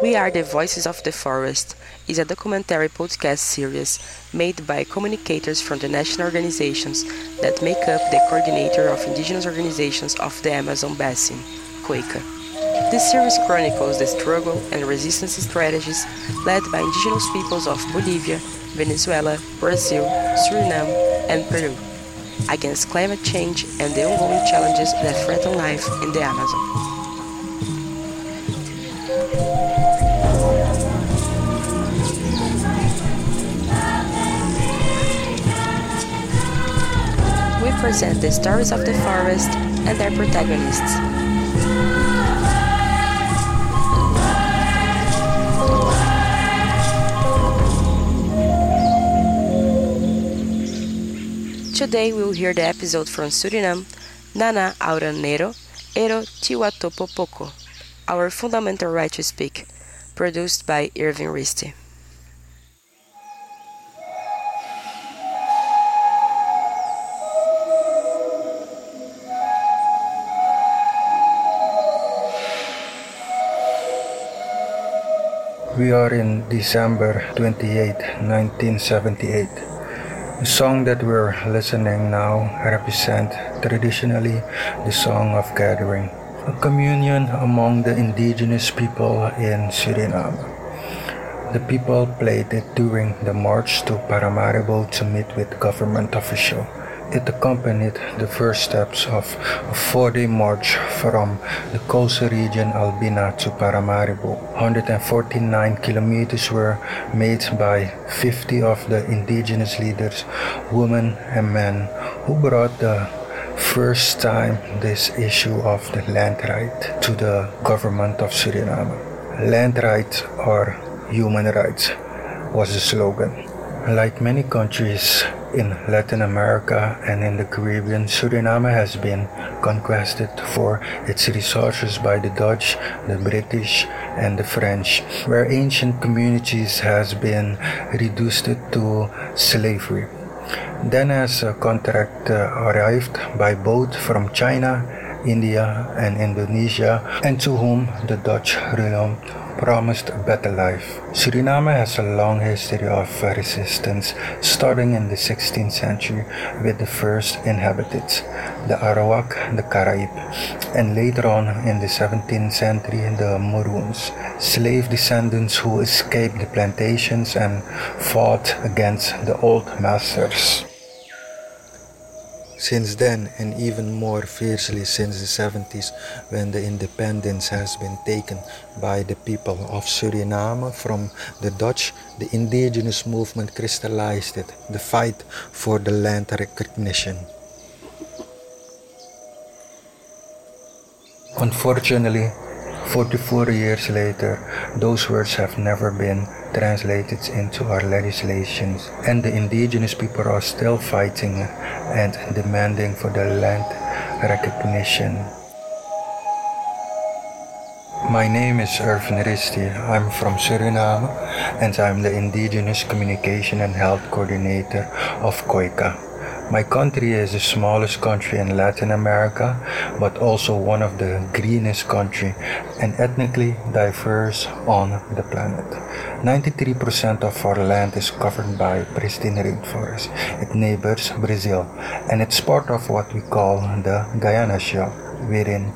We Are the Voices of the Forest is a documentary podcast series made by communicators from the national organizations that make up the coordinator of indigenous organizations of the Amazon Basin, COICA. This series chronicles the struggle and resistance strategies led by indigenous peoples of Bolivia, Venezuela, Brazil, Suriname, and Peru against climate change and the ongoing challenges that threaten life in the Amazon. Present the stories of the forest and their protagonists. Today we'll hear the episode from Suriname, Nana Auranero, Ero Tiwatopopoko, Our Fundamental Right to Speak, produced by Irvin Ristie. In December 28, 1978. The song that we're listening now represent traditionally the song of gathering, a communion among the indigenous people in Suriname. The people played it during the march to Paramaribo to meet with government officials. It accompanied the first steps of a four-day march from the coastal region Albina to Paramaribo. 149 kilometers were made by 50 of the indigenous leaders, women and men, who brought the first time this issue of the land right to the government of Suriname. Land rights or human rights was the slogan. Like many countries in Latin America and in the Caribbean, Suriname has been conquered for its resources by the Dutch, the British, and the French, where ancient communities has been reduced to slavery. Then as a contract uh, arrived by boat from China, India, and Indonesia, and to whom the Dutch realm promised a better life. Suriname has a long history of resistance, starting in the 16th century with the first inhabitants, the Arawak, the Karaib, and later on in the 17th century the Maroons, slave descendants who escaped the plantations and fought against the old masters. Since then, and even more fiercely since the 70s, when the independence has been taken by the people of Suriname from the Dutch, the indigenous movement crystallized it, the fight for the land recognition. Unfortunately, 44 years later, those words have never been translated into our legislations, and the indigenous people are still fighting and demanding for their land recognition. My name is Irvin Ristie. I'm from Suriname and I'm the Indigenous Communication and Health Coordinator of COICA. My country is the smallest country in Latin America, but also one of the greenest country and ethnically diverse on the planet. 93% of our land is covered by pristine rainforest. It neighbors Brazil and it's part of what we call the Guiana Shield within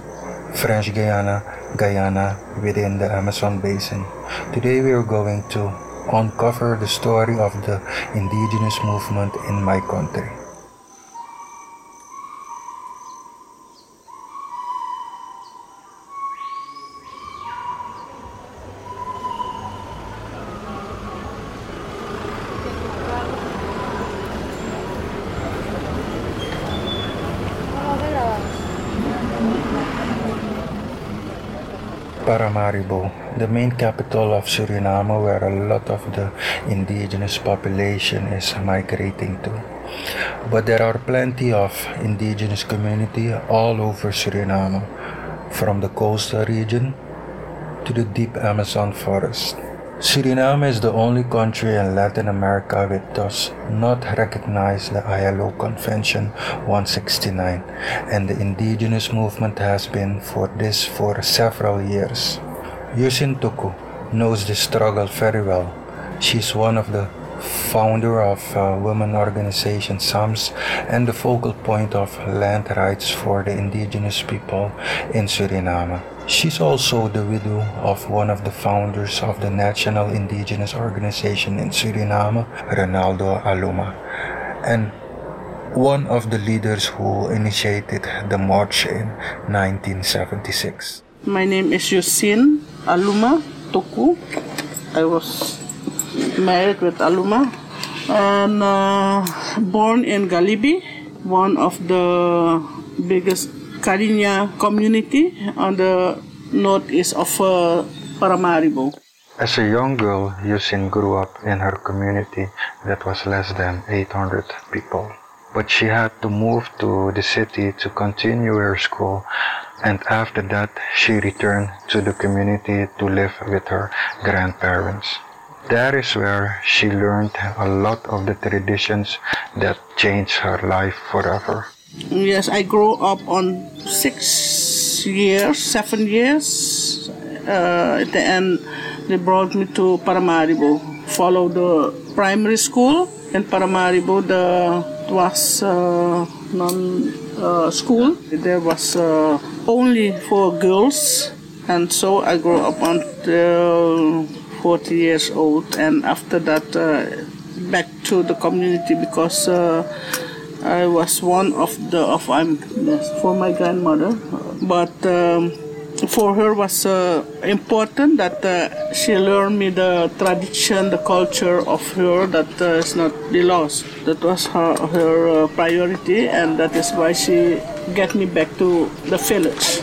French Guiana, Guyana within the Amazon basin. Today we are going to uncover the story of the indigenous movement in my country. Paramaribo, the main capital of Suriname where a lot of the indigenous population is migrating to. But there are plenty of indigenous community all over Suriname, from the coastal region to the deep Amazon forest. Suriname is the only country in Latin America which does not recognize the ILO Convention 169, and the indigenous movement has been for this for several years. Josien Tokoe, knows the struggle very well. She's one of the founder of uh, women organization SAMS and the focal point of land rights for the indigenous people in Suriname. She's also the widow of one of the founders of the National Indigenous Organization in Suriname, Ronaldo Aluma, and one of the leaders who initiated the march in 1976. My name is Josien Aluma Tokoe. I was married with Aluma and uh, born in Galibi, one of the biggest Karinya community on the northeast of uh, Paramaribo. As a young girl, Josien grew up in her community that was less than 800 people. But she had to move to the city to continue her school, and after that, she returned to the community to live with her grandparents. That is where she learned a lot of the traditions that changed her life forever. Yes, I grew up on six years, seven years. Uh, at the end, they brought me to Paramaribo. Follow the primary school in Paramaribo. The was uh, non uh, school. There was uh, only for girls, and so I grew up until 40 years old. And after that, uh, back to the community because uh, I was one of the of I'm for my grandmother, but um, for her was uh, important that uh, she learned me the tradition, the culture of her that uh, is not be lost. That was her her uh, priority, and that is why she get me back to the village.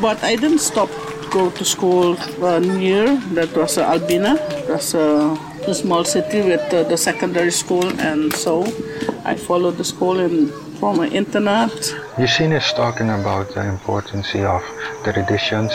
But I didn't stop go to school uh, near. That was uh, Albina. That's a small city with uh, the secondary school, and so I followed the school in from an internat. Josien is talking about the importance of traditions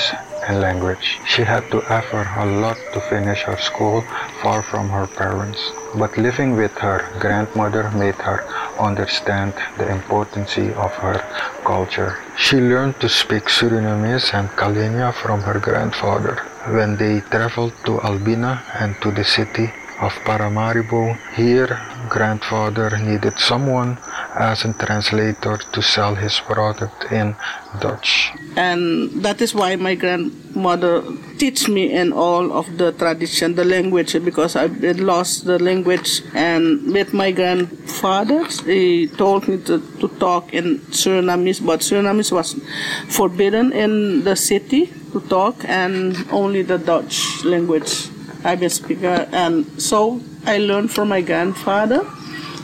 and language. She had to effort a lot to finish her school far from her parents, but living with her grandmother made her understand the importance of her culture. She learned to speak Surinamese and Kalenia from her grandfather. When they traveled to Albina and to the city of Paramaribo, here grandfather needed someone as a translator to sell his product in Dutch. And that is why my grandmother teach me in all of the tradition, the language, because I lost the language. And with my grandfather, he told me to, to talk in Surinamese, but Surinamese was forbidden in the city to talk, and only the Dutch language I've a speaker And so I learned from my grandfather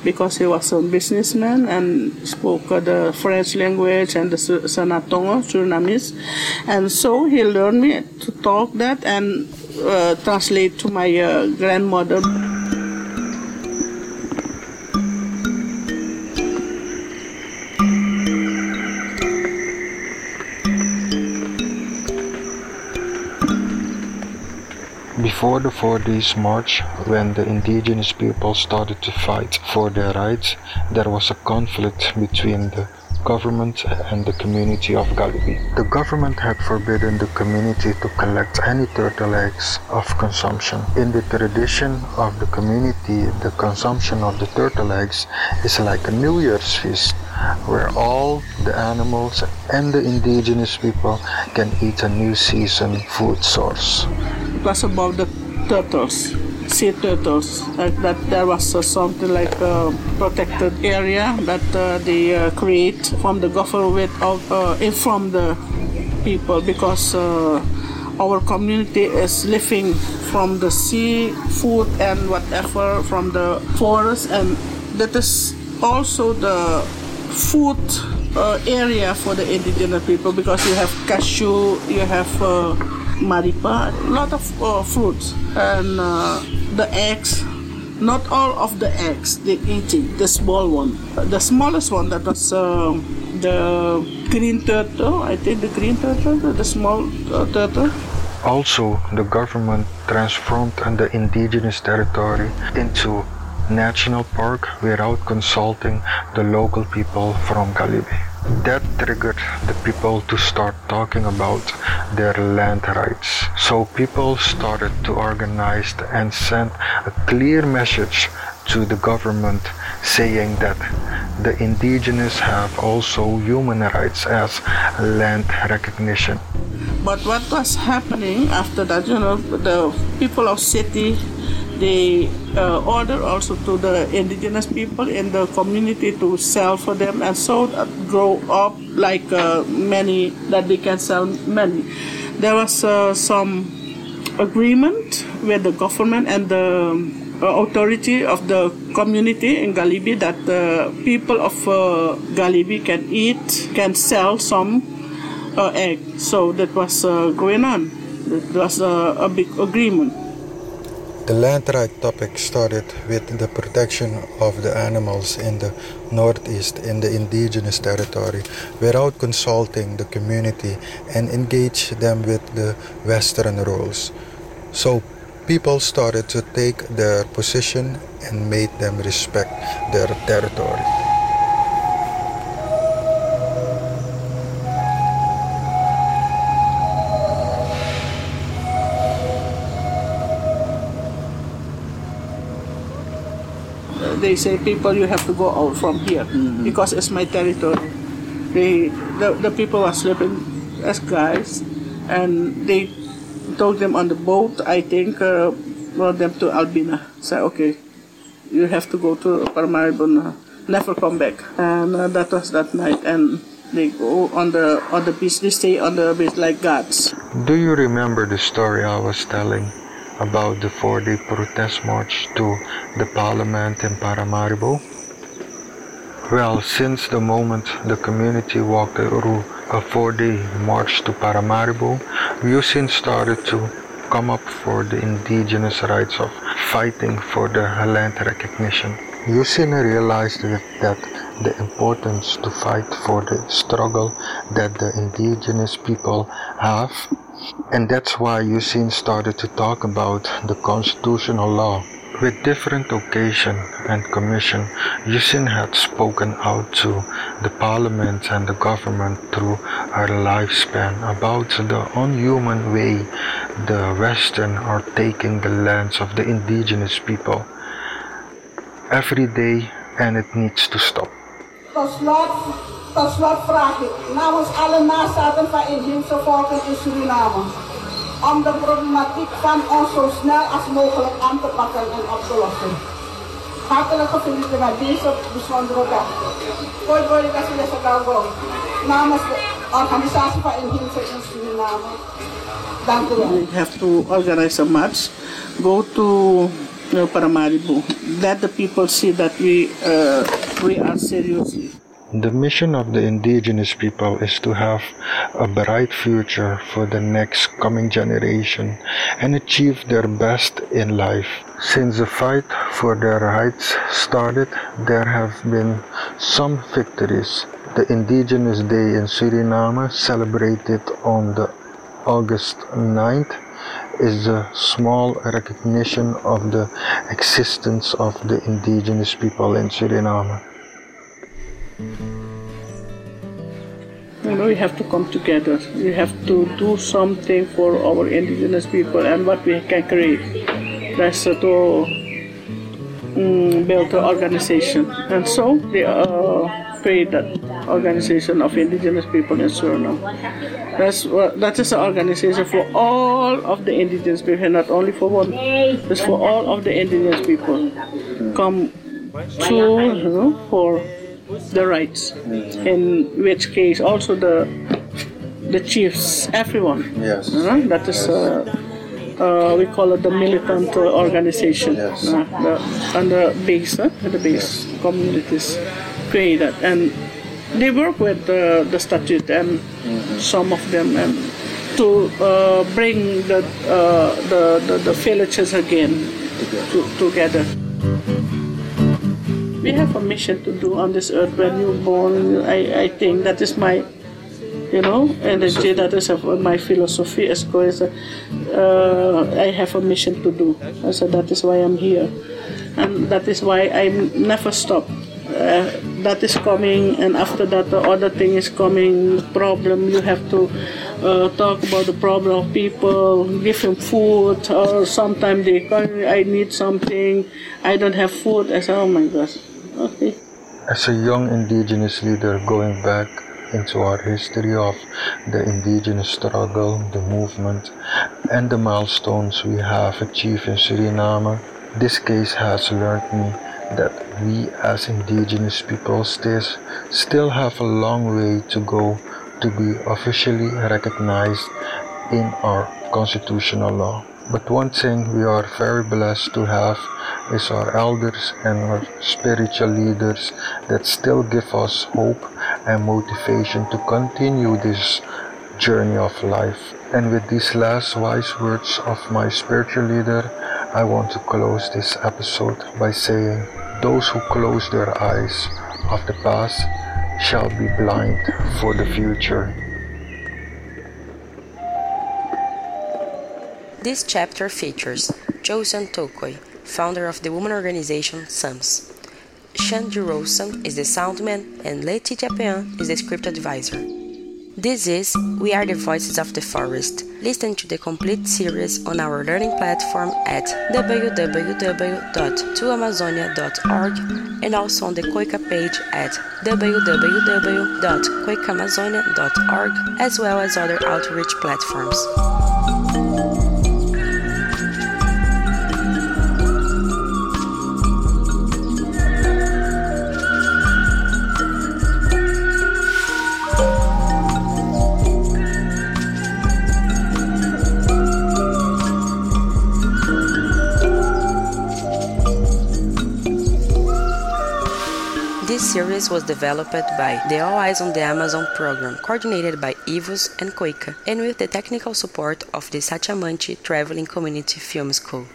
because he was a businessman and spoke uh, the French language and the Sranantongo, Surinamese. And so he learned me to talk that and uh, translate to my uh, grandmother. Before the Four Days March, when the indigenous people started to fight for their rights, there was a conflict between the government and the community of Galibi. The government had forbidden the community to collect any turtle eggs of consumption. In the tradition of the community, the consumption of the turtle eggs is like a New Year's feast where all the animals and the indigenous people can eat a new season food source. It was about the turtles, sea turtles. Like that, there was uh, something like a protected area that uh, they uh, create from the government of uh, from the people because uh, our community is living from the sea food and whatever from the forest and that is also the food uh, area for the indigenous people because you have cashew, you have uh, maripa, a lot of uh, fruits, and uh, the eggs. Not all of the eggs they eat it, the small one. The smallest one that was uh, the green turtle, I think the green turtle, the small uh, turtle. Also, the government transformed the indigenous territory into national park without consulting the local people from Galibi. That triggered the people to start talking about their land rights. So people started to organize and send a clear message to the government saying that the indigenous have also human rights as land recognition. But what was happening after that, you know, the people of city, they uh, order also to the indigenous people in the community to sell for them and so grow up like uh, many that they can sell many. There was uh, some agreement with the government and the uh, authority of the community in Galibi that the people of uh, Galibi can eat, can sell some uh, egg. So that was going on. That was a big agreement. The land right topic started with the protection of the animals in the northeast in the indigenous territory without consulting the community and engage them with the western rules. So people started to take their position and made them respect their territory. They say, people, you have to go out from here mm-hmm. because it's my territory. They, the, the people are sleeping as guys and they took them on the boat, I think, uh, brought them to Albina. Said, okay, you have to go to Paramaribo, never come back. And uh, that was that night. And they go on the on the beach. They stay on the beach like gods. Do you remember the story I was telling about the four-day protest march to the parliament in Paramaribo? Well, since the moment the community walked through a four-day march to Paramaribo, Josien started to come up for the indigenous rights of fighting for the land recognition. Josien realized that the importance to fight for the struggle that the indigenous people have, and that's why Josien started to talk about the constitutional law with different occasion and commission, Josien had spoken out to the parliament and the government through her lifespan about the unhuman way the Western are taking the lands of the indigenous people every day and it needs to stop. Tot slot, tot slot vraag ik namens alle nazaten van inheemse volken in Suriname om de problematiek van ons zo snel als mogelijk aan te pakken en op te lossen. Hartelijk gefeliciteerd met deze bijzondere dag. Als namens de organisatie van inheemse in Suriname. Dank u wel. We have to organize a march, go to uh, Paramaribo, let the people see that we, uh, we are seriously the mission of the indigenous people is to have a bright future for the next coming generation and achieve their best in life. Since the fight for their rights started, there have been some victories. The Indigenous Day in Suriname, celebrated on the August 9th, is the small recognition of the existence of the indigenous people in Suriname. You know, we have to come together. We have to do something for our indigenous people and what we can create. That's to um, build an organization. And so they uh, create that organization of indigenous people in Suriname. That's what, that is an organization for all of the indigenous people, not only for one. It's for all of the indigenous people. Come to you know, for the rights. In which case, also the the chiefs, everyone. Yes. Uh, that is. Uh, uh, we call it the militant uh, organization. Yes. Uh, the, and the base, the base yes. communities create that, and they work with the, the statute and mm-hmm. some of them and to uh, bring the, the, the, the villages again to, together we have a mission to do on this earth when you're born. I, I think that is my, you know, energy, that is my philosophy as goes. Uh, I have a mission to do. So that is why I'm here. And that is why I never stop. Uh, that is coming, and after that, the other thing is coming. Problem you have to uh, talk about the problem of people, give them food, or sometimes they call I need something, I don't have food. I say, oh my gosh, okay. As a young indigenous leader going back into our history of the indigenous struggle, the movement, and the milestones we have achieved in Suriname, this case has learned me that we as indigenous people still, still have a long way to go to be officially recognized in our constitutional law. But one thing we are very blessed to have is our elders and our spiritual leaders that still give us hope and motivation to continue this journey of life. And with these last wise words of my spiritual leader, I want to close this episode by saying, Those who close their eyes of the past shall be blind for the future. This chapter features Josien Tokoe, founder of the woman organization SAMS. Sean Rosen is the soundman and Letitia Pean is the script advisor. This is We Are the Voices of the Forest. Listen to the complete series on our learning platform at www.tuamazonia.org and also on the COICA page at www.coicamazonia.org as well as other outreach platforms. This was developed by the All Eyes on the Amazon program, coordinated by Ivos and COICA, and with the technical support of the Sacha Manchi Traveling Community Film School.